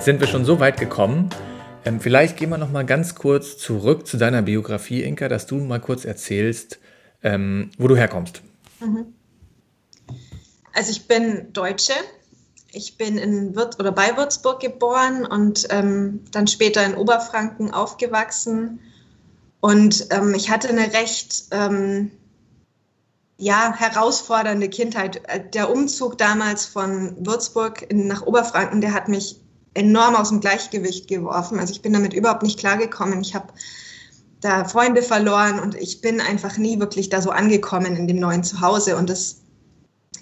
Jetzt sind wir schon so weit gekommen. Ähm, vielleicht gehen wir noch mal ganz kurz zurück zu deiner Biografie, Inka, dass du mal kurz erzählst, ähm, wo du herkommst. Mhm. Also ich bin Deutsche. Ich bin in Würz oder bei Würzburg geboren und ähm, dann später in Oberfranken aufgewachsen. Und ähm, ich hatte eine recht ähm, ja, herausfordernde Kindheit. Der Umzug damals von Würzburg in, nach Oberfranken, der hat mich enorm aus dem Gleichgewicht geworfen. Also ich bin damit überhaupt nicht klargekommen. Ich habe da Freunde verloren und ich bin einfach nie wirklich da so angekommen in dem neuen Zuhause. Und das,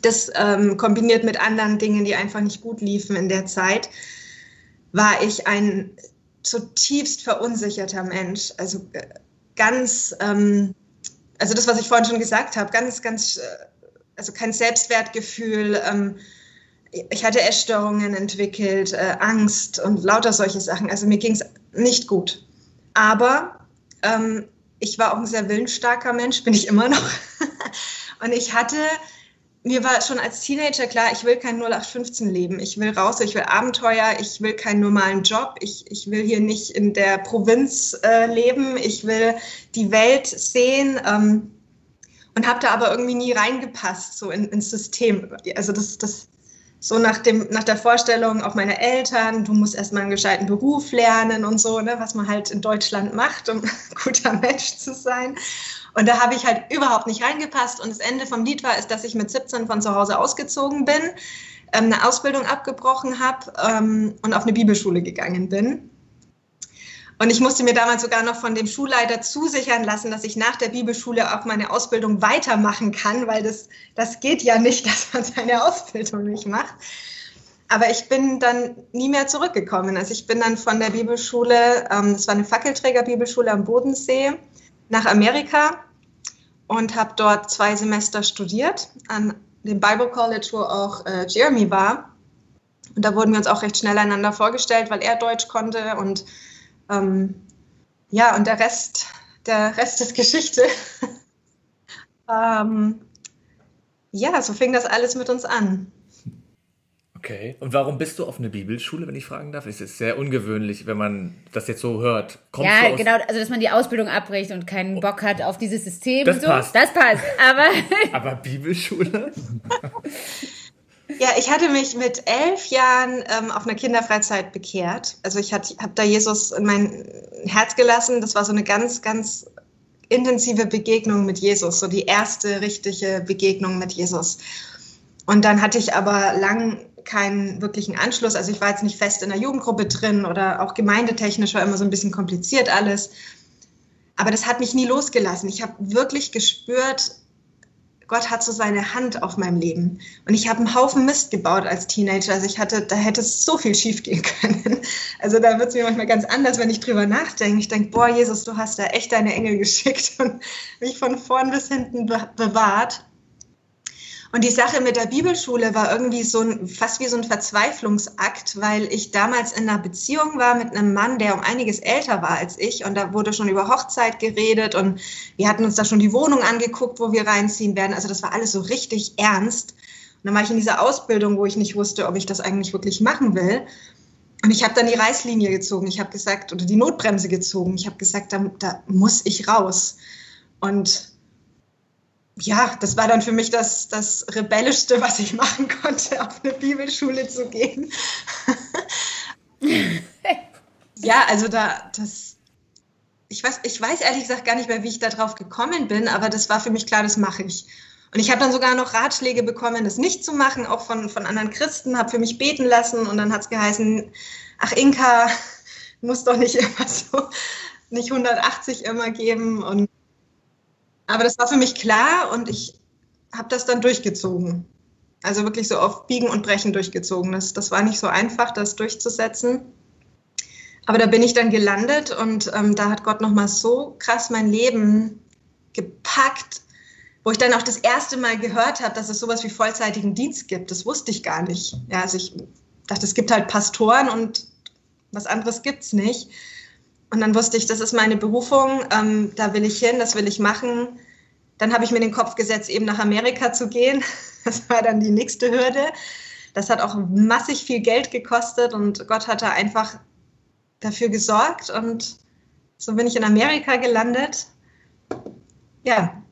das ähm, kombiniert mit anderen Dingen, die einfach nicht gut liefen in der Zeit, war ich ein zutiefst verunsicherter Mensch. Also äh, ganz ähm, also das, was ich vorhin schon gesagt habe, ganz, ganz, äh, also kein Selbstwertgefühl. Ähm, ich hatte Essstörungen entwickelt, äh, Angst und lauter solche Sachen. Also mir ging es nicht gut. Aber ähm, ich war auch ein sehr willensstarker Mensch, bin ich immer noch. und ich hatte mir war schon als Teenager klar, ich will kein 0815 leben. Ich will raus, ich will Abenteuer, ich will keinen normalen Job, ich, ich will hier nicht in der Provinz äh, leben, ich will die Welt sehen ähm, und habe da aber irgendwie nie reingepasst, so in, ins System. Also das, das so nach, dem, nach der Vorstellung auch meiner Eltern, du musst erstmal einen gescheiten Beruf lernen und so, ne, was man halt in Deutschland macht, um guter Mensch zu sein. Und da habe ich halt überhaupt nicht reingepasst. Und das Ende vom Lied war, ist, dass ich mit 17 von zu Hause ausgezogen bin, ähm, eine Ausbildung abgebrochen habe ähm, und auf eine Bibelschule gegangen bin. Und ich musste mir damals sogar noch von dem Schulleiter zusichern lassen, dass ich nach der Bibelschule auch meine Ausbildung weitermachen kann, weil das, das geht ja nicht, dass man seine Ausbildung nicht macht. Aber ich bin dann nie mehr zurückgekommen. Also ich bin dann von der Bibelschule, ähm, das war eine Fackelträger-Bibelschule am Bodensee, nach Amerika und habe dort zwei Semester studiert an dem Bible College, wo auch äh, Jeremy war. Und da wurden wir uns auch recht schnell einander vorgestellt, weil er Deutsch konnte und ähm, ja, und der Rest, der Rest ist Geschichte. ähm, ja, so fing das alles mit uns an. Okay. Und warum bist du auf eine Bibelschule, wenn ich fragen darf? Es ist sehr ungewöhnlich, wenn man das jetzt so hört. Kommst ja, genau, also dass man die Ausbildung abbricht und keinen Bock hat auf dieses System. Das so. passt. Das passt. Aber, aber Bibelschule? ja, ich hatte mich mit elf Jahren ähm, auf einer Kinderfreizeit bekehrt. Also ich habe da Jesus in mein Herz gelassen. Das war so eine ganz, ganz intensive Begegnung mit Jesus, so die erste richtige Begegnung mit Jesus. Und dann hatte ich aber lang keinen wirklichen Anschluss. Also ich war jetzt nicht fest in der Jugendgruppe drin oder auch gemeindetechnisch war immer so ein bisschen kompliziert alles. Aber das hat mich nie losgelassen. Ich habe wirklich gespürt, Gott hat so seine Hand auf meinem Leben. Und ich habe einen Haufen Mist gebaut als Teenager. Also ich hatte, da hätte es so viel schief gehen können. Also da wird es mir manchmal ganz anders, wenn ich drüber nachdenke. Ich denke, boah, Jesus, du hast da echt deine Engel geschickt und mich von vorn bis hinten bewahrt. Und die Sache mit der Bibelschule war irgendwie so ein, fast wie so ein Verzweiflungsakt, weil ich damals in einer Beziehung war mit einem Mann, der um einiges älter war als ich. Und da wurde schon über Hochzeit geredet und wir hatten uns da schon die Wohnung angeguckt, wo wir reinziehen werden. Also das war alles so richtig ernst. Und dann war ich in dieser Ausbildung, wo ich nicht wusste, ob ich das eigentlich wirklich machen will. Und ich habe dann die Reißlinie gezogen. Ich habe gesagt, oder die Notbremse gezogen. Ich habe gesagt, da, da muss ich raus. Und ja, das war dann für mich das, das Rebellischste, was ich machen konnte, auf eine Bibelschule zu gehen. ja, also da, das, ich weiß, ich weiß ehrlich gesagt gar nicht mehr, wie ich da drauf gekommen bin, aber das war für mich klar, das mache ich. Und ich habe dann sogar noch Ratschläge bekommen, das nicht zu machen, auch von, von anderen Christen, habe für mich beten lassen und dann hat es geheißen, ach Inka, muss doch nicht immer so, nicht 180 immer geben und aber das war für mich klar und ich habe das dann durchgezogen. Also wirklich so auf Biegen und Brechen durchgezogen. Das, das war nicht so einfach, das durchzusetzen. Aber da bin ich dann gelandet und ähm, da hat Gott nochmal so krass mein Leben gepackt, wo ich dann auch das erste Mal gehört habe, dass es sowas wie vollzeitigen Dienst gibt. Das wusste ich gar nicht. Ja, also ich dachte, es gibt halt Pastoren und was anderes gibt es nicht. Und dann wusste ich, das ist meine Berufung, ähm, da will ich hin, das will ich machen. Dann habe ich mir den Kopf gesetzt, eben nach Amerika zu gehen. Das war dann die nächste Hürde. Das hat auch massig viel Geld gekostet und Gott hat da einfach dafür gesorgt und so bin ich in Amerika gelandet. Ja.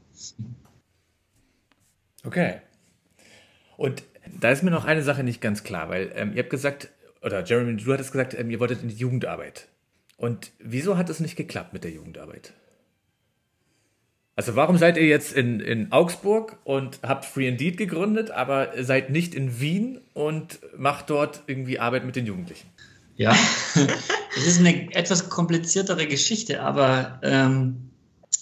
Okay. Und da ist mir noch eine Sache nicht ganz klar, weil ähm, ihr habt gesagt, oder Jeremy, du hattest gesagt, ähm, ihr wolltet in die Jugendarbeit. Und wieso hat es nicht geklappt mit der Jugendarbeit? Also warum seid ihr jetzt in, in Augsburg und habt Free Indeed gegründet, aber seid nicht in Wien und macht dort irgendwie Arbeit mit den Jugendlichen? Ja, es ist eine etwas kompliziertere Geschichte, aber ähm,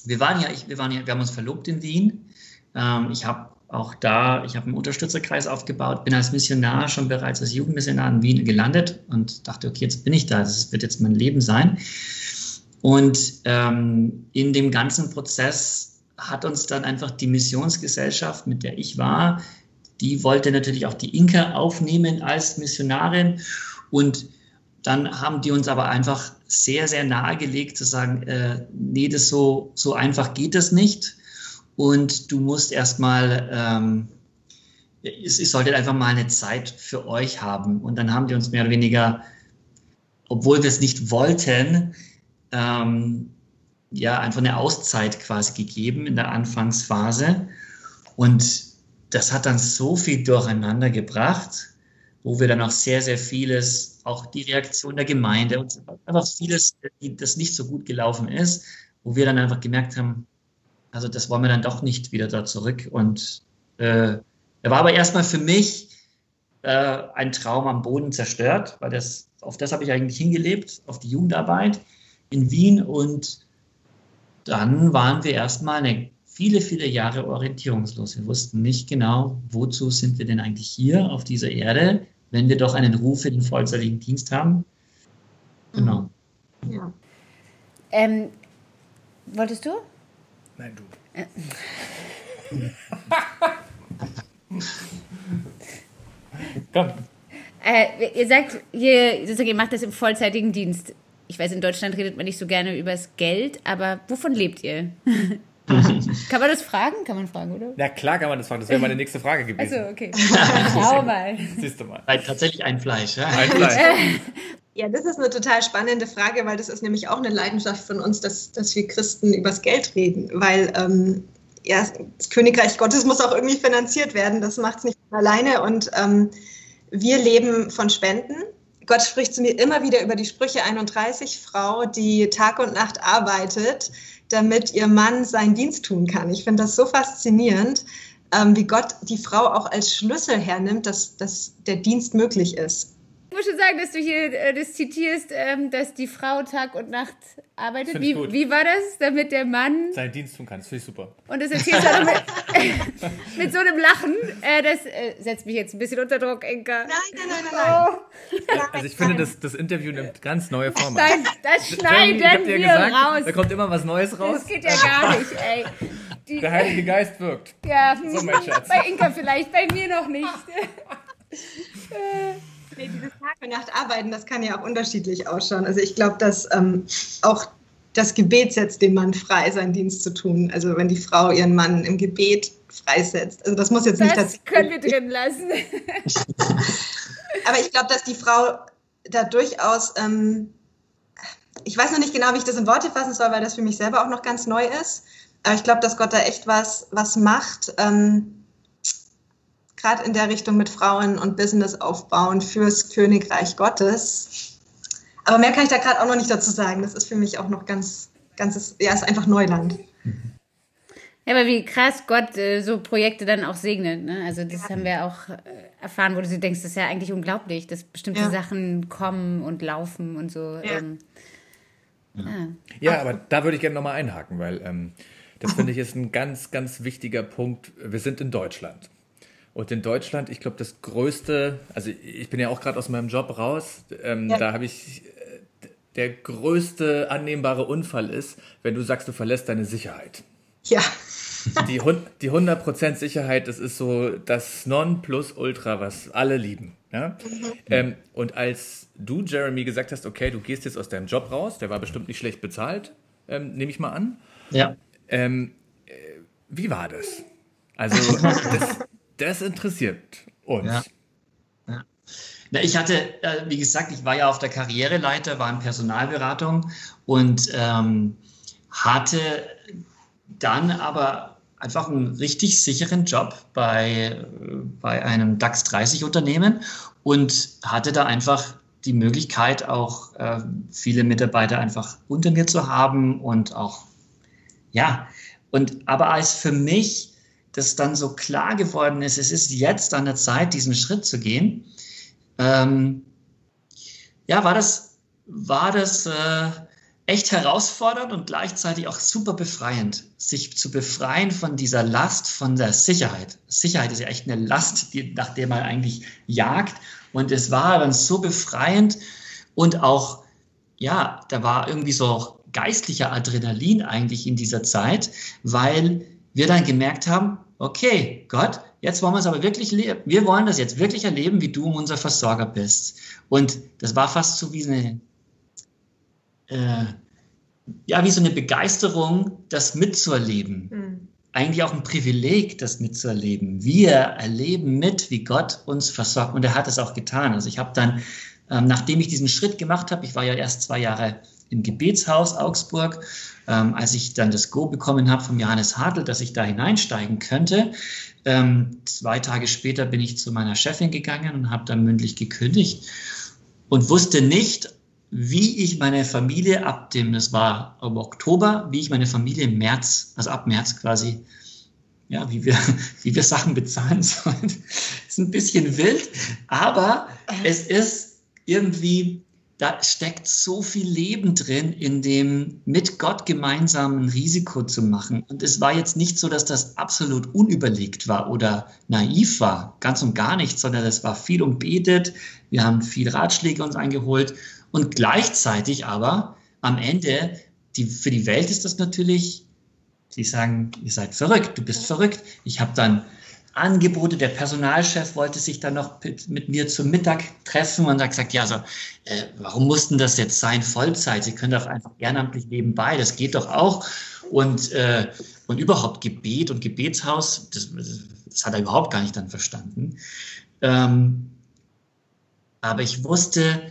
wir waren ja, ich, wir waren ja, wir haben uns verlobt in Wien. Ähm, ich habe auch da, ich habe einen Unterstützerkreis aufgebaut, bin als Missionar schon bereits als Jugendmissionar in Wien gelandet und dachte, okay, jetzt bin ich da, das wird jetzt mein Leben sein. Und ähm, in dem ganzen Prozess hat uns dann einfach die Missionsgesellschaft, mit der ich war, die wollte natürlich auch die Inka aufnehmen als Missionarin. Und dann haben die uns aber einfach sehr, sehr nahegelegt zu sagen, äh, nee, das so, so einfach geht das nicht. Und du musst erstmal, ähm, es, es sollte einfach mal eine Zeit für euch haben. Und dann haben die uns mehr oder weniger, obwohl wir es nicht wollten, ähm, ja, einfach eine Auszeit quasi gegeben in der Anfangsphase. Und das hat dann so viel durcheinander gebracht, wo wir dann auch sehr, sehr vieles, auch die Reaktion der Gemeinde und einfach vieles, das nicht so gut gelaufen ist, wo wir dann einfach gemerkt haben, also das wollen wir dann doch nicht wieder da zurück. Und äh, er war aber erstmal für mich äh, ein Traum am Boden zerstört, weil das, auf das habe ich eigentlich hingelebt, auf die Jugendarbeit in Wien. Und dann waren wir erstmal eine, viele, viele Jahre orientierungslos. Wir wussten nicht genau, wozu sind wir denn eigentlich hier auf dieser Erde, wenn wir doch einen Ruf in den vollzeitigen Dienst haben. Genau. Ja. Ähm, wolltest du? Nein, du. Komm. Äh, ihr sagt, ihr, sozusagen, ihr macht das im vollzeitigen Dienst. Ich weiß, in Deutschland redet man nicht so gerne über das Geld, aber wovon lebt ihr? kann man das fragen? Kann man fragen, oder? Ja, klar kann man das fragen. Das wäre meine nächste Frage gewesen. Also, okay. Schau mal. Siehst du mal. Tatsächlich ein Fleisch. Ja? Ein Fleisch. Ja, das ist eine total spannende Frage, weil das ist nämlich auch eine Leidenschaft von uns, dass, dass wir Christen übers Geld reden, weil ähm, ja, das Königreich Gottes muss auch irgendwie finanziert werden. Das macht es nicht alleine und ähm, wir leben von Spenden. Gott spricht zu mir immer wieder über die Sprüche 31, Frau, die Tag und Nacht arbeitet, damit ihr Mann seinen Dienst tun kann. Ich finde das so faszinierend, ähm, wie Gott die Frau auch als Schlüssel hernimmt, dass, dass der Dienst möglich ist. Ich muss schon sagen, dass du hier äh, das zitierst, ähm, dass die Frau Tag und Nacht arbeitet. Wie, wie war das, damit der Mann seinen Dienst tun kann? Das finde ich super. Und das erzählst du mit, mit so einem Lachen. Äh, das äh, setzt mich jetzt ein bisschen unter Druck, Inka. Nein, nein, nein, nein. Oh. Also ich finde, das, das Interview nimmt ganz neue Formen. Nein, das schneiden Jeremy, wir gesagt, raus. Da kommt immer was Neues raus. Das geht ja gar nicht, ey. Die, der Heilige Geist wirkt. Ja, so mein Schatz. bei Inka vielleicht, bei mir noch nicht. Nee, dieses Tag und Nacht arbeiten, das kann ja auch unterschiedlich ausschauen. Also ich glaube, dass ähm, auch das Gebet setzt den Mann frei, seinen Dienst zu tun. Also wenn die Frau ihren Mann im Gebet freisetzt. Also das muss jetzt nicht... Das können wir drin lassen. Aber ich glaube, dass die Frau da durchaus... Ähm, ich weiß noch nicht genau, wie ich das in Worte fassen soll, weil das für mich selber auch noch ganz neu ist. Aber ich glaube, dass Gott da echt was, was macht. Ähm, gerade in der Richtung mit Frauen und Business aufbauen fürs Königreich Gottes. Aber mehr kann ich da gerade auch noch nicht dazu sagen. Das ist für mich auch noch ganz, ganzes, ja, ist einfach Neuland. Ja, aber wie krass Gott äh, so Projekte dann auch segnet. Ne? Also das ja. haben wir auch äh, erfahren, wo du denkst, das ist ja eigentlich unglaublich, dass bestimmte ja. Sachen kommen und laufen und so. Ja, ähm, ja aber da würde ich gerne nochmal einhaken, weil ähm, das finde ich ist ein ganz, ganz wichtiger Punkt. Wir sind in Deutschland. Und in Deutschland, ich glaube, das größte, also ich bin ja auch gerade aus meinem Job raus, ähm, ja. da habe ich, äh, der größte annehmbare Unfall ist, wenn du sagst, du verlässt deine Sicherheit. Ja. die, die 100% Sicherheit, das ist so das Nonplusultra, was alle lieben. Ja? Mhm. Ähm, und als du, Jeremy, gesagt hast, okay, du gehst jetzt aus deinem Job raus, der war bestimmt nicht schlecht bezahlt, ähm, nehme ich mal an. Ja. Ähm, äh, wie war das? Also, das, das interessiert uns. Ja. Na, ich hatte, äh, wie gesagt, ich war ja auf der Karriereleiter, war in Personalberatung und ähm, hatte dann aber einfach einen richtig sicheren Job bei, bei einem DAX 30 Unternehmen und hatte da einfach die Möglichkeit, auch äh, viele Mitarbeiter einfach unter mir zu haben und auch, ja, und aber als für mich das dann so klar geworden ist, es ist jetzt an der Zeit, diesen Schritt zu gehen, ähm, ja, war das, war das äh, echt herausfordernd und gleichzeitig auch super befreiend, sich zu befreien von dieser Last, von der Sicherheit. Sicherheit ist ja echt eine Last, die, nach der man eigentlich jagt. Und es war dann so befreiend und auch, ja, da war irgendwie so geistlicher Adrenalin eigentlich in dieser Zeit, weil wir dann gemerkt haben, okay, Gott, jetzt wollen wir es aber wirklich leben. Wir wollen das jetzt wirklich erleben, wie du unser Versorger bist. Und das war fast so wie eine, äh, ja, wie so eine Begeisterung, das mitzuerleben. Mhm. Eigentlich auch ein Privileg, das mitzuerleben. Wir erleben mit, wie Gott uns versorgt. Und er hat es auch getan. Also ich habe dann, ähm, nachdem ich diesen Schritt gemacht habe, ich war ja erst zwei Jahre im Gebetshaus Augsburg, ähm, als ich dann das Go bekommen habe vom Johannes Hartl, dass ich da hineinsteigen könnte. Ähm, zwei Tage später bin ich zu meiner Chefin gegangen und habe dann mündlich gekündigt und wusste nicht, wie ich meine Familie ab dem, das war im Oktober, wie ich meine Familie im März, also ab März quasi, ja, wie wir, wie wir Sachen bezahlen sollen. ist ein bisschen wild, aber es ist irgendwie, da steckt so viel Leben drin, in dem mit Gott gemeinsam ein Risiko zu machen. Und es war jetzt nicht so, dass das absolut unüberlegt war oder naiv war, ganz und gar nicht, sondern es war viel umbetet. Wir haben viel Ratschläge uns eingeholt und gleichzeitig aber am Ende, die, für die Welt ist das natürlich, sie sagen, ihr seid verrückt, du bist verrückt. Ich habe dann Angebote, der Personalchef wollte sich dann noch mit, mit mir zum Mittag treffen und hat gesagt, ja, also, äh, warum mussten das jetzt sein, Vollzeit? Sie können doch einfach ehrenamtlich nebenbei, das geht doch auch. Und, äh, und überhaupt Gebet und Gebetshaus, das, das hat er überhaupt gar nicht dann verstanden. Ähm, aber ich wusste,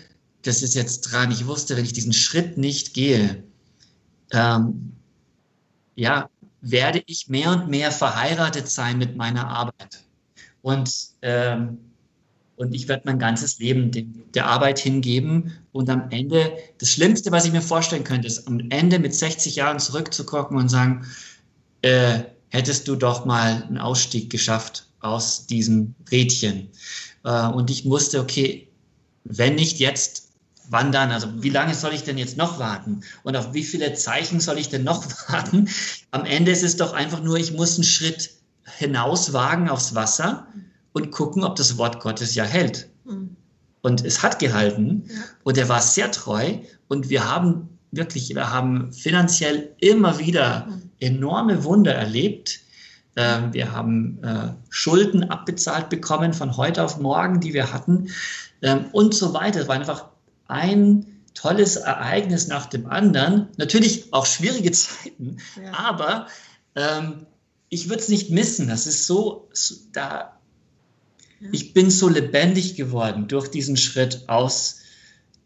das ist jetzt dran. Ich wusste, wenn ich diesen Schritt nicht gehe, ähm, ja, werde ich mehr und mehr verheiratet sein mit meiner Arbeit. Und, ähm, und ich werde mein ganzes Leben dem, der Arbeit hingeben. Und am Ende, das Schlimmste, was ich mir vorstellen könnte, ist am Ende mit 60 Jahren zurückzugucken und sagen, äh, hättest du doch mal einen Ausstieg geschafft aus diesem Rädchen. Äh, und ich musste, okay, wenn nicht jetzt, wann dann? Also wie lange soll ich denn jetzt noch warten? Und auf wie viele Zeichen soll ich denn noch warten? Am Ende ist es doch einfach nur, ich muss einen Schritt hinaus wagen aufs Wasser und gucken, ob das Wort Gottes ja hält. Mhm. Und es hat gehalten ja. und er war sehr treu und wir haben wirklich, wir haben finanziell immer wieder mhm. enorme Wunder erlebt. Ähm, wir haben äh, Schulden abbezahlt bekommen von heute auf morgen, die wir hatten ähm, und so weiter. Es war einfach ein tolles Ereignis nach dem anderen. Natürlich auch schwierige Zeiten, ja. aber ähm, ich würde es nicht missen. Das ist so, so da. Ja. Ich bin so lebendig geworden durch diesen Schritt aus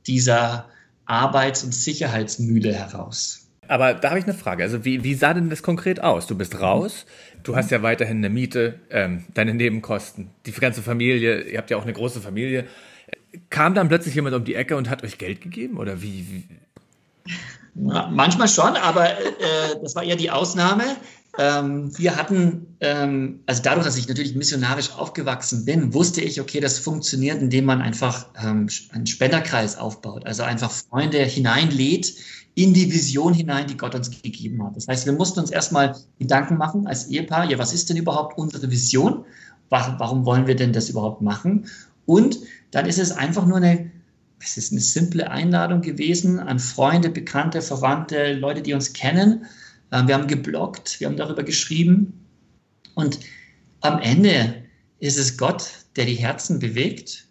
dieser Arbeits- und Sicherheitsmühle heraus. Aber da habe ich eine Frage. Also wie, wie sah denn das konkret aus? Du bist raus, du hast ja weiterhin eine Miete, ähm, deine Nebenkosten, die ganze Familie, ihr habt ja auch eine große Familie kam dann plötzlich jemand um die Ecke und hat euch Geld gegeben? Oder wie? Ja, manchmal schon, aber äh, das war eher die Ausnahme. Ähm, wir hatten, ähm, also dadurch, dass ich natürlich missionarisch aufgewachsen bin, wusste ich, okay, das funktioniert, indem man einfach ähm, einen Spenderkreis aufbaut, also einfach Freunde hineinlädt in die Vision hinein, die Gott uns gegeben hat. Das heißt, wir mussten uns erstmal Gedanken machen als Ehepaar, ja, was ist denn überhaupt unsere Vision? Warum wollen wir denn das überhaupt machen? Und dann ist es einfach nur eine, es ist eine simple Einladung gewesen an Freunde, Bekannte, Verwandte, Leute, die uns kennen. Ähm, wir haben geblockt, wir haben darüber geschrieben. Und am Ende ist es Gott, der die Herzen bewegt.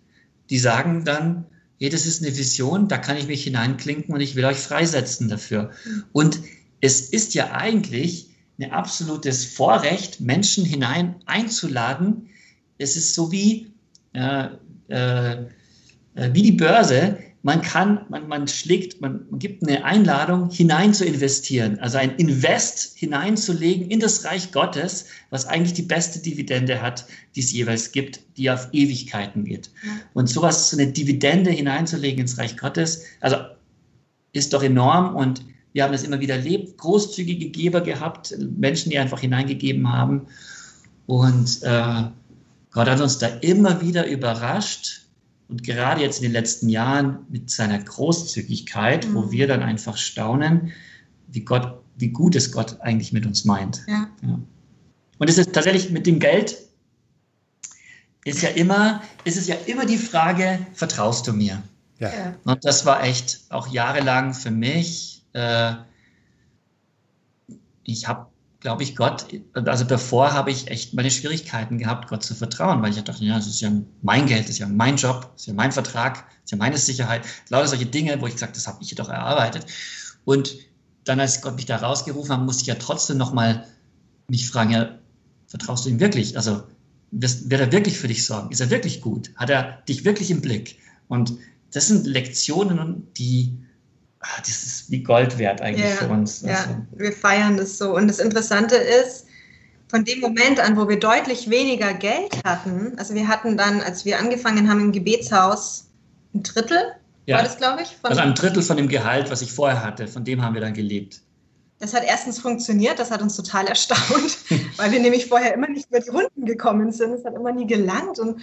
Die sagen dann, hey, das ist eine Vision, da kann ich mich hineinklinken und ich will euch freisetzen dafür. Und es ist ja eigentlich ein absolutes Vorrecht, Menschen hinein einzuladen. Es ist so wie, äh, äh, äh, wie die Börse. Man kann, man, man schlägt, man, man gibt eine Einladung, hinein zu investieren, also ein Invest hineinzulegen in das Reich Gottes, was eigentlich die beste Dividende hat, die es jeweils gibt, die auf Ewigkeiten geht. Und sowas, so eine Dividende hineinzulegen ins Reich Gottes, also ist doch enorm und wir haben das immer wieder erlebt, großzügige Geber gehabt, Menschen, die einfach hineingegeben haben. Und äh, Gott hat uns da immer wieder überrascht. Und gerade jetzt in den letzten Jahren mit seiner Großzügigkeit, mhm. wo wir dann einfach staunen, wie Gott, wie gut es Gott eigentlich mit uns meint. Ja. ja. Und es ist tatsächlich mit dem Geld ist ja immer, ist es ja immer die Frage, vertraust du mir? Ja. Und das war echt auch jahrelang für mich. Äh, ich habe glaube ich, Gott, also davor habe ich echt meine Schwierigkeiten gehabt, Gott zu vertrauen, weil ich dachte, ja, das ist ja mein Geld, das ist ja mein Job, das ist ja mein Vertrag, das ist ja meine Sicherheit, lauter solche Dinge, wo ich gesagt, das habe ich doch erarbeitet. Und dann, als Gott mich da rausgerufen hat, musste ich ja trotzdem nochmal mich fragen, ja, vertraust du ihm wirklich? Also, wird er wirklich für dich sorgen? Ist er wirklich gut? Hat er dich wirklich im Blick? Und das sind Lektionen, die Ah, das ist wie Gold wert eigentlich ja, für uns. Ja, also. wir feiern das so. Und das Interessante ist, von dem Moment an, wo wir deutlich weniger Geld hatten, also wir hatten dann, als wir angefangen haben im Gebetshaus, ein Drittel, ja. war das, glaube ich? also ein Drittel von dem Gehalt, was ich vorher hatte, von dem haben wir dann gelebt. Das hat erstens funktioniert, das hat uns total erstaunt, weil wir nämlich vorher immer nicht über die Runden gekommen sind. Es hat immer nie gelangt und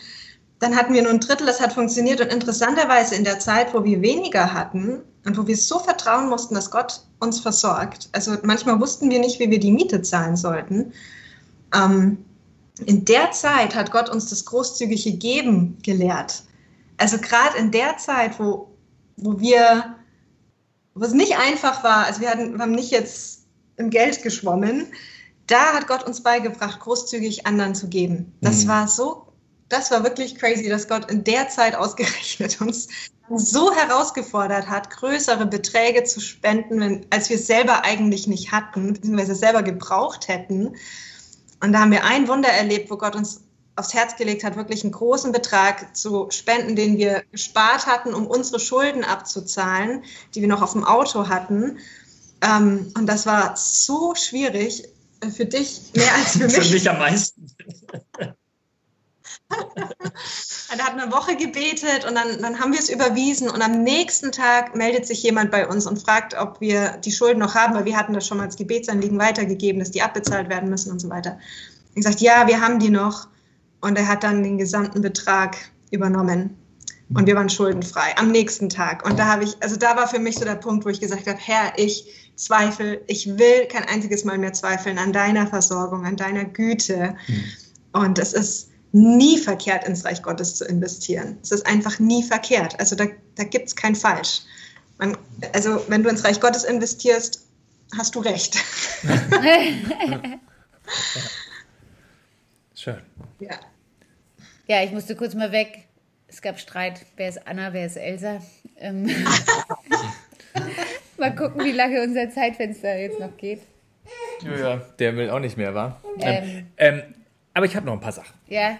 dann hatten wir nur ein Drittel, das hat funktioniert. Und interessanterweise in der Zeit, wo wir weniger hatten und wo wir so vertrauen mussten, dass Gott uns versorgt, also manchmal wussten wir nicht, wie wir die Miete zahlen sollten. Ähm, in der Zeit hat Gott uns das großzügige Geben gelehrt. Also gerade in der Zeit, wo, wo wir, wo es nicht einfach war, also wir, hatten, wir haben nicht jetzt im Geld geschwommen, da hat Gott uns beigebracht, großzügig anderen zu geben. Das mhm. war so das war wirklich crazy, dass Gott in der Zeit ausgerechnet uns so herausgefordert hat, größere Beträge zu spenden, als wir es selber eigentlich nicht hatten, beziehungsweise selber gebraucht hätten. Und da haben wir ein Wunder erlebt, wo Gott uns aufs Herz gelegt hat, wirklich einen großen Betrag zu spenden, den wir gespart hatten, um unsere Schulden abzuzahlen, die wir noch auf dem Auto hatten. Ähm, und das war so schwierig für dich mehr als für mich. für mich am meisten. er hat eine Woche gebetet und dann, dann haben wir es überwiesen und am nächsten Tag meldet sich jemand bei uns und fragt, ob wir die Schulden noch haben, weil wir hatten das schon mal als Gebetsanliegen weitergegeben, dass die abbezahlt werden müssen und so weiter. Ich gesagt, ja, wir haben die noch und er hat dann den gesamten Betrag übernommen und wir waren schuldenfrei am nächsten Tag. Und da habe ich, also da war für mich so der Punkt, wo ich gesagt habe, Herr, ich zweifle, ich will kein einziges Mal mehr zweifeln an deiner Versorgung, an deiner Güte. Mhm. Und es ist nie verkehrt, ins Reich Gottes zu investieren. Es ist einfach nie verkehrt. Also da, da gibt es kein Falsch. Man, also wenn du ins Reich Gottes investierst, hast du recht. Schön. Ja. Ja, ich musste kurz mal weg. Es gab Streit. Wer ist Anna, wer ist Elsa? Ähm mal gucken, wie lange unser Zeitfenster jetzt noch geht. Ja, ja. der will auch nicht mehr, wa? Ähm, ähm, aber ich habe noch ein paar Sachen. Ja.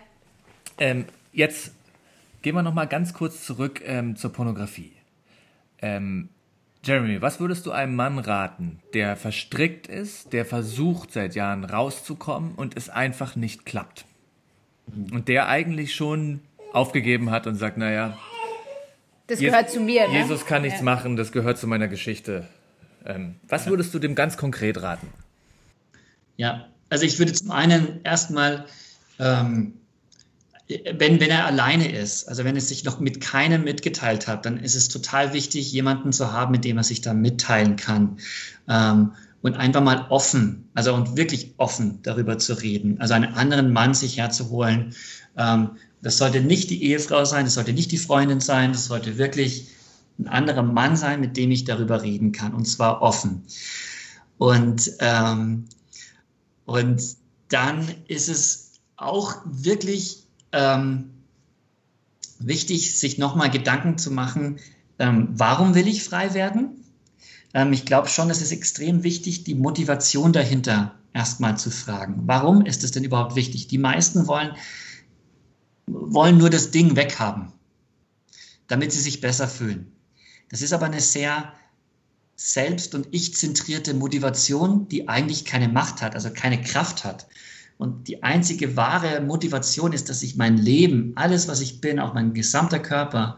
Ähm, jetzt gehen wir noch mal ganz kurz zurück ähm, zur Pornografie. Ähm, Jeremy, was würdest du einem Mann raten, der verstrickt ist, der versucht seit Jahren rauszukommen und es einfach nicht klappt? Und der eigentlich schon aufgegeben hat und sagt, naja, das gehört zu mir. Ne? Jesus kann nichts ja. machen, das gehört zu meiner Geschichte. Ähm, was würdest du dem ganz konkret raten? Ja, also ich würde zum einen erstmal, ähm, wenn, wenn er alleine ist, also wenn es sich noch mit keinem mitgeteilt hat, dann ist es total wichtig, jemanden zu haben, mit dem er sich da mitteilen kann. Ähm, und einfach mal offen, also und wirklich offen darüber zu reden, also einen anderen Mann sich herzuholen. Ähm, das sollte nicht die Ehefrau sein, das sollte nicht die Freundin sein, das sollte wirklich ein anderer Mann sein, mit dem ich darüber reden kann, und zwar offen. Und ähm, und dann ist es auch wirklich ähm, wichtig, sich nochmal Gedanken zu machen, ähm, warum will ich frei werden? Ähm, ich glaube schon, es ist extrem wichtig, die Motivation dahinter erstmal zu fragen. Warum ist es denn überhaupt wichtig? Die meisten wollen wollen nur das Ding weghaben, damit sie sich besser fühlen. Das ist aber eine sehr selbst- und ich-zentrierte Motivation, die eigentlich keine Macht hat, also keine Kraft hat. Und die einzige wahre Motivation ist, dass ich mein Leben, alles, was ich bin, auch mein gesamter Körper,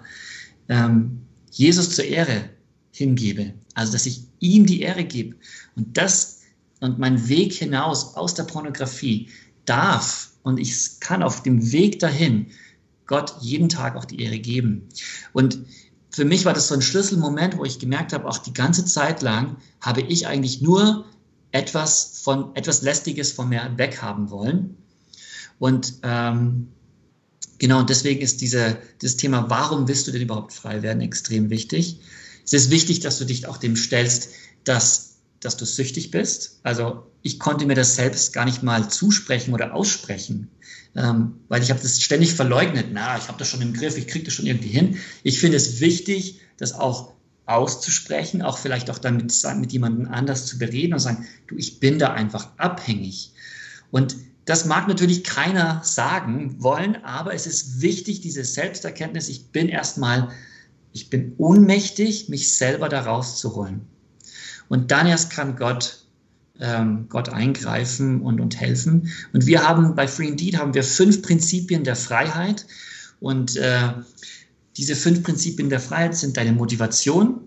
ähm, Jesus zur Ehre hingebe. Also, dass ich ihm die Ehre gebe. Und das und mein Weg hinaus aus der Pornografie darf und ich kann auf dem Weg dahin Gott jeden Tag auch die Ehre geben. Und für mich war das so ein Schlüsselmoment, wo ich gemerkt habe, auch die ganze Zeit lang habe ich eigentlich nur etwas von etwas Lästiges von mir weghaben wollen. Und ähm, genau, und deswegen ist diese, das Thema, warum willst du denn überhaupt frei werden, extrem wichtig. Es ist wichtig, dass du dich auch dem stellst, dass dass du süchtig bist. Also ich konnte mir das selbst gar nicht mal zusprechen oder aussprechen, ähm, weil ich habe das ständig verleugnet. Na, ich habe das schon im Griff, ich kriege das schon irgendwie hin. Ich finde es wichtig, das auch auszusprechen, auch vielleicht auch damit mit jemandem anders zu bereden und sagen, du, ich bin da einfach abhängig. Und das mag natürlich keiner sagen wollen, aber es ist wichtig, diese Selbsterkenntnis, ich bin erstmal, ich bin ohnmächtig, mich selber da rauszuholen. Und dann erst kann Gott, ähm, Gott eingreifen und, und helfen. Und wir haben bei Free Indeed haben wir fünf Prinzipien der Freiheit. Und äh, diese fünf Prinzipien der Freiheit sind deine Motivation,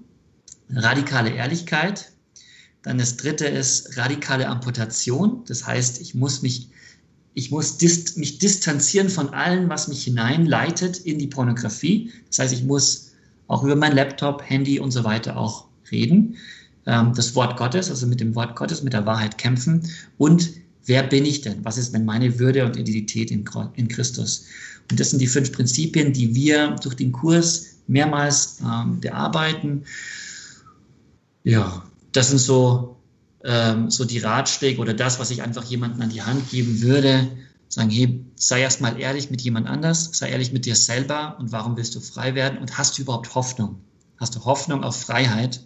radikale Ehrlichkeit. Dann das dritte ist radikale Amputation. Das heißt, ich muss mich ich muss dist, mich distanzieren von allem, was mich hineinleitet in die Pornografie. Das heißt, ich muss auch über mein Laptop, Handy und so weiter auch reden ähm, das Wort Gottes, also mit dem Wort Gottes, mit der Wahrheit kämpfen und wer bin ich denn? Was ist denn meine Würde und Identität in, in Christus? Und das sind die fünf Prinzipien, die wir durch den Kurs mehrmals ähm, bearbeiten. Ja, das sind so, ähm, so die Ratschläge oder das, was ich einfach jemandem an die Hand geben würde. Sagen, hey, sei erst mal ehrlich mit jemand anders, sei ehrlich mit dir selber und warum willst du frei werden und hast du überhaupt Hoffnung? Hast du Hoffnung auf Freiheit?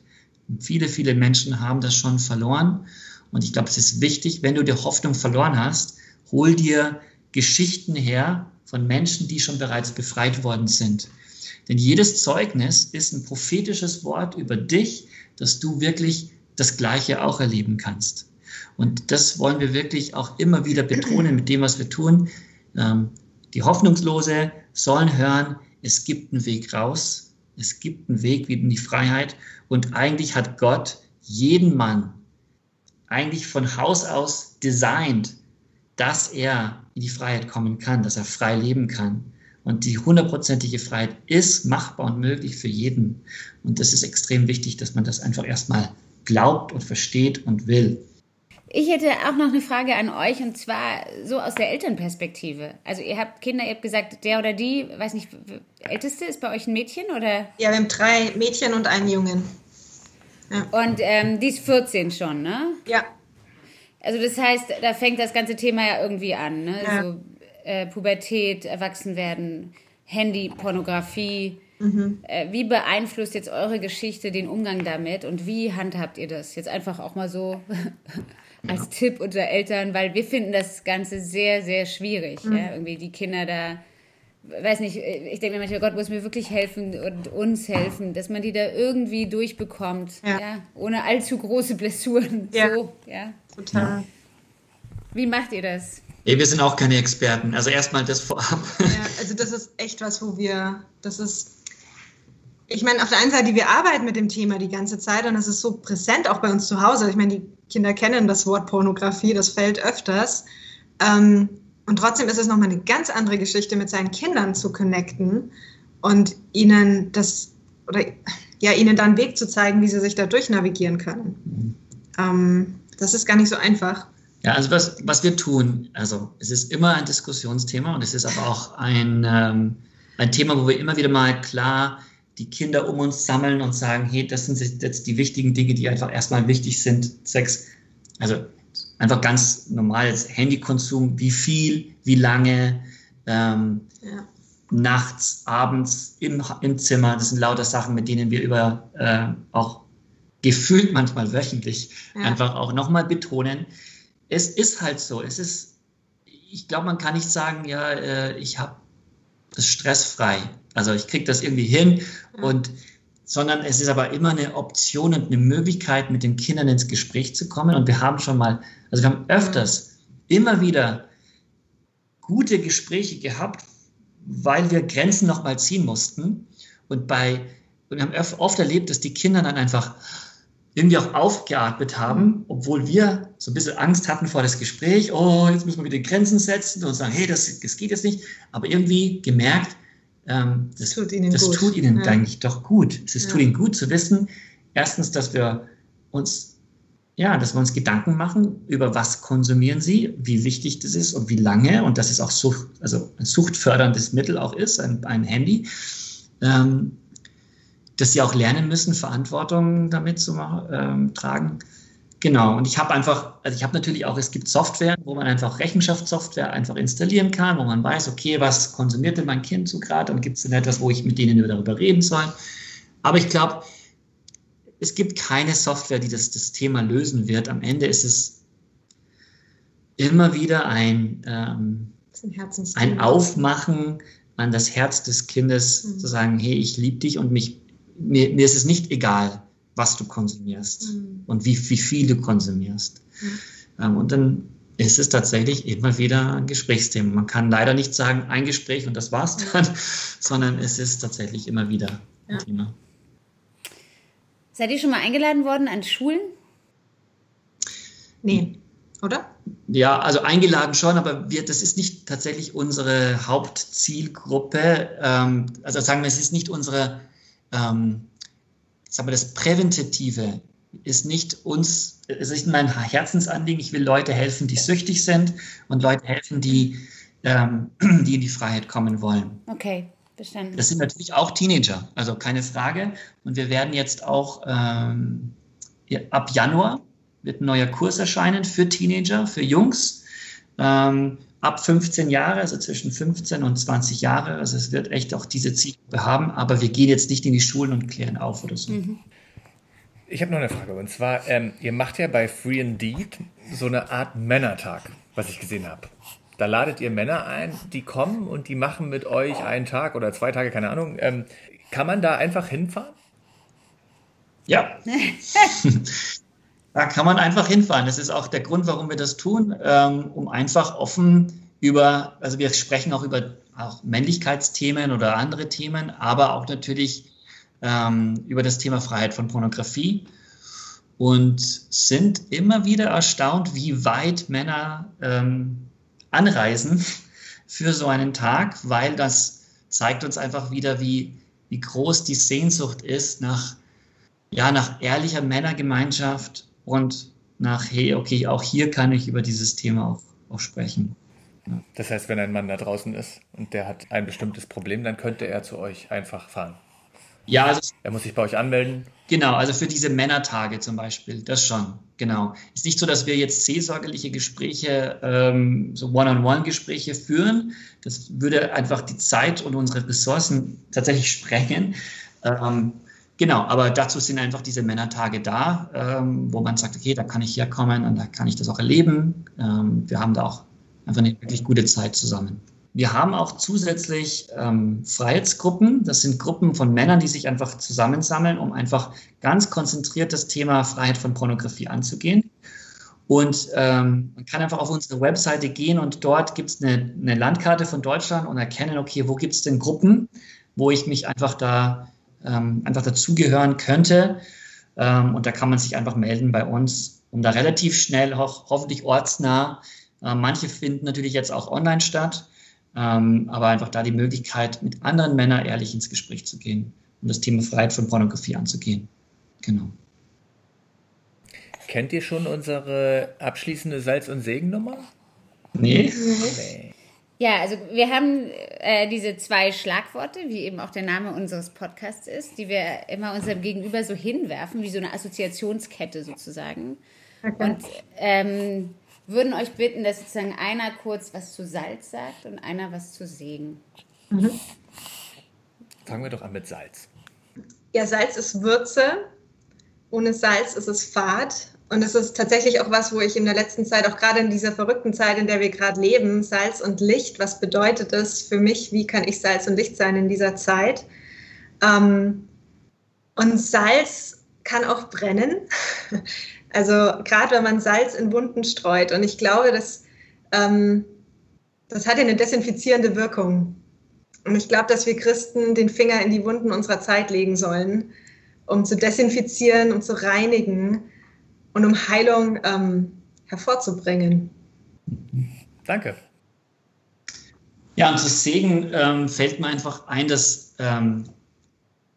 Viele, viele Menschen haben das schon verloren. Und ich glaube, es ist wichtig, wenn du die Hoffnung verloren hast, hol dir Geschichten her von Menschen, die schon bereits befreit worden sind. Denn jedes Zeugnis ist ein prophetisches Wort über dich, dass du wirklich das Gleiche auch erleben kannst. Und das wollen wir wirklich auch immer wieder betonen mit dem, was wir tun. Ähm, die Hoffnungslose sollen hören, es gibt einen Weg raus, es gibt einen Weg in die Freiheit und eigentlich hat Gott jeden Mann eigentlich von Haus aus designt, dass er in die Freiheit kommen kann, dass er frei leben kann. Und die hundertprozentige Freiheit ist machbar und möglich für jeden. Und das ist extrem wichtig, dass man das einfach erstmal glaubt und versteht und will. Ich hätte auch noch eine Frage an euch und zwar so aus der Elternperspektive. Also ihr habt Kinder, ihr habt gesagt, der oder die, weiß nicht, älteste ist bei euch ein Mädchen oder? Ja, wir haben drei Mädchen und einen Jungen. Und ähm, die ist 14 schon, ne? Ja. Also das heißt, da fängt das ganze Thema ja irgendwie an, ne? Ja. So äh, Pubertät, Erwachsenwerden, Handy, Pornografie. Mhm. Äh, wie beeinflusst jetzt eure Geschichte den Umgang damit und wie handhabt ihr das? Jetzt einfach auch mal so als Tipp unter Eltern, weil wir finden das Ganze sehr, sehr schwierig, Mhm. ja? irgendwie die Kinder da weiß nicht, ich denke mir manchmal, Gott muss mir wirklich helfen und uns helfen, dass man die da irgendwie durchbekommt, ja, Ja. ohne allzu große Blessuren. Ja. So, ja. Total. Wie macht ihr das? Ey, wir sind auch keine Experten. Also erstmal das vorab. Ja, also das ist echt was, wo wir, das ist, ich meine, auf der einen Seite, wir arbeiten mit dem Thema die ganze Zeit und es ist so präsent auch bei uns zu Hause. Ich meine, die Kinder kennen das Wort Pornografie, das fällt öfters. Ähm, und trotzdem ist es nochmal eine ganz andere Geschichte, mit seinen Kindern zu connecten und ihnen das, oder ja, ihnen dann einen Weg zu zeigen, wie sie sich da durchnavigieren können. Ähm, das ist gar nicht so einfach. Ja, also was, was wir tun, also es ist immer ein Diskussionsthema und es ist aber auch ein, ähm, ein Thema, wo wir immer wieder mal klar die Kinder um uns sammeln und sagen, hey, das sind jetzt die wichtigen Dinge, die einfach erstmal wichtig sind. Sex, also einfach ganz normales Handykonsum, wie viel, wie lange, ähm, Ja. nachts, abends im, im Zimmer. Das sind lauter Sachen, mit denen wir über äh, auch gefühlt manchmal wöchentlich Ja. einfach auch nochmal betonen. Es ist halt so. Es ist, ich glaube, man kann nicht sagen, ja, äh, ich habe das stressfrei. Also ich kriege das irgendwie hin und sondern es ist aber immer eine Option und eine Möglichkeit, mit den Kindern ins Gespräch zu kommen. Und wir haben schon mal, also wir haben öfters immer wieder gute Gespräche gehabt, weil wir Grenzen nochmal ziehen mussten. Und bei, und wir haben oft erlebt, dass die Kinder dann einfach irgendwie auch aufgeatmet haben, obwohl wir so ein bisschen Angst hatten vor das Gespräch. Oh, jetzt müssen wir wieder Grenzen setzen und sagen, hey, das, das geht jetzt nicht. Aber irgendwie gemerkt, ähm, das, tut ihnen, das tut ihnen ja. eigentlich doch gut. Es ja. tut ihnen gut zu wissen, erstens, dass wir uns, ja, dass wir uns Gedanken machen über was konsumieren sie, wie wichtig das ist und wie lange und dass es auch Sucht, also ein suchtförderndes Mittel auch ist, ein, ein Handy. Ähm, dass sie auch lernen müssen, Verantwortung damit zu ähm, tragen. Genau, und ich habe einfach, also ich habe natürlich auch, es gibt Software, wo man einfach Rechenschaftssoftware einfach installieren kann, wo man weiß, okay, was konsumiert denn mein Kind so gerade und gibt es denn etwas, wo ich mit denen darüber reden soll. Aber ich glaube, es gibt keine Software, die das, das Thema lösen wird. Am Ende ist es immer wieder ein, ähm, ein, ein Aufmachen an das Herz des Kindes, mhm. zu sagen, hey, ich liebe dich und mich mir, mir ist es nicht egal, was du konsumierst mhm. und wie, wie viel du konsumierst. Mhm. Ähm, und dann ist es tatsächlich immer wieder ein Gesprächsthema. Man kann leider nicht sagen, ein Gespräch und das war's dann, sondern es ist tatsächlich immer wieder ein ja. Thema. Seid ihr schon mal eingeladen worden an Schulen? Nee, oder? Ja, also eingeladen schon, aber wir, das ist nicht tatsächlich unsere Hauptzielgruppe. Ähm, also sagen wir, es ist nicht unsere ähm, sagen wir, das Präventative ist nicht uns, ist nicht mein Herzensanliegen. Ich will Leute helfen, die süchtig sind und Leute helfen, die, ähm, die in die Freiheit kommen wollen. Okay, verstanden. Das sind natürlich auch Teenager, also keine Frage. Und wir werden jetzt auch ähm, ab Januar wird ein neuer Kurs erscheinen für Teenager, für Jungs. Ähm, ab 15 Jahre, also zwischen 15 und 20 Jahre. Also es wird echt auch diese Zielgruppe haben, aber wir gehen jetzt nicht in die Schulen und klären auf oder so. Mhm. Ich habe noch eine Frage und zwar, ähm, ihr macht ja bei Free Indeed so eine Art Männertag, was ich gesehen habe. Da ladet ihr Männer ein, die kommen und die machen mit euch einen Tag oder zwei Tage, keine Ahnung. Ähm, kann man da einfach hinfahren? Ja. Da kann man einfach hinfahren. Das ist auch der Grund, warum wir das tun, ähm, um einfach offen über, also wir sprechen auch über auch Männlichkeitsthemen oder andere Themen, aber auch natürlich ähm, über das Thema Freiheit von Pornografie und sind immer wieder erstaunt, wie weit Männer ähm, anreisen für so einen Tag, weil das zeigt uns einfach wieder, wie, wie groß die Sehnsucht ist nach, ja, nach ehrlicher Männergemeinschaft und nach, hey, okay, auch hier kann ich über dieses Thema auch, auch sprechen. Ja. Das heißt, wenn ein Mann da draußen ist und der hat ein bestimmtes Problem, dann könnte er zu euch einfach fahren. Ja, also er muss sich bei euch anmelden. Genau, also für diese Männertage zum Beispiel, das schon, genau. Ist nicht so, dass wir jetzt seelsorgerliche Gespräche, ähm, so One-on-One-Gespräche führen. Das würde einfach die Zeit und unsere Ressourcen tatsächlich sprengen. Ähm, Genau, aber dazu sind einfach diese Männertage da, ähm, wo man sagt, okay, da kann ich herkommen und da kann ich das auch erleben. Ähm, wir haben da auch einfach eine wirklich gute Zeit zusammen. Wir haben auch zusätzlich ähm, Freiheitsgruppen. Das sind Gruppen von Männern, die sich einfach zusammensammeln, um einfach ganz konzentriert das Thema Freiheit von Pornografie anzugehen. Und ähm, man kann einfach auf unsere Webseite gehen und dort gibt es eine, eine Landkarte von Deutschland und erkennen, okay, wo gibt es denn Gruppen, wo ich mich einfach da ähm, einfach dazugehören könnte. Ähm, und da kann man sich einfach melden bei uns, um da relativ schnell, ho hoffentlich ortsnah. Äh, manche finden natürlich jetzt auch online statt, ähm, aber einfach da die Möglichkeit, mit anderen Männern ehrlich ins Gespräch zu gehen und das Thema Freiheit von Pornografie anzugehen. Genau. Kennt ihr schon unsere abschließende Salz- und Segennummer? Nee. nee. Ja, also wir haben äh, diese zwei Schlagworte, wie eben auch der Name unseres Podcasts ist, die wir immer unserem Gegenüber so hinwerfen, wie so eine Assoziationskette sozusagen. Okay. Und ähm, würden euch bitten, dass sozusagen einer kurz was zu Salz sagt und einer was zu Segen. Mhm. Fangen wir doch an mit Salz. Ja, Salz ist Würze. Ohne Salz ist es fad Und es ist tatsächlich auch was, wo ich in der letzten Zeit, auch gerade in dieser verrückten Zeit, in der wir gerade leben, Salz und Licht, was bedeutet es für mich? Wie kann ich Salz und Licht sein in dieser Zeit? Ähm, und Salz kann auch brennen. Also gerade wenn man Salz in Wunden streut. Und ich glaube, dass, ähm, das hat eine desinfizierende Wirkung. Und ich glaube, dass wir Christen den Finger in die Wunden unserer Zeit legen sollen, um zu desinfizieren und zu reinigen und um Heilung ähm, hervorzubringen. Danke. Ja, und zu Segen ähm, fällt mir einfach ein, dass ähm,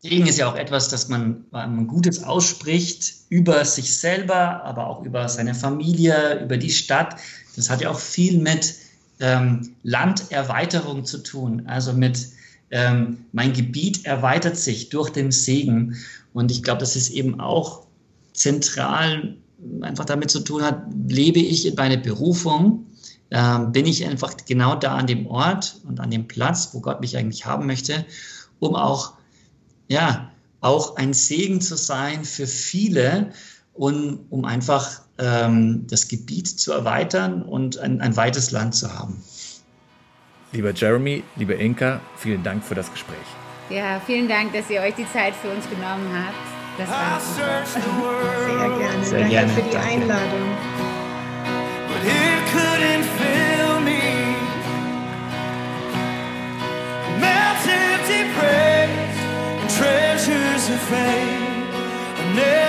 Segen ist ja auch etwas, das man, man Gutes ausspricht über sich selber, aber auch über seine Familie, über die Stadt. Das hat ja auch viel mit ähm, Landerweiterung zu tun, also mit ähm, mein Gebiet erweitert sich durch den Segen. Und ich glaube, das ist eben auch zentral einfach damit zu tun hat, lebe ich in meine Berufung, ähm, bin ich einfach genau da an dem Ort und an dem Platz, wo Gott mich eigentlich haben möchte, um auch, ja, auch ein Segen zu sein für viele und um einfach ähm, das Gebiet zu erweitern und ein, ein weites Land zu haben. Lieber Jeremy, liebe Inka, vielen Dank für das Gespräch. Ja, vielen Dank, dass ihr euch die Zeit für uns genommen habt. Das war Sehr gerne. Sehr Danke gerne. für die Danke. Einladung. But it couldn't fill me. Melts empty praise and treasures of faith.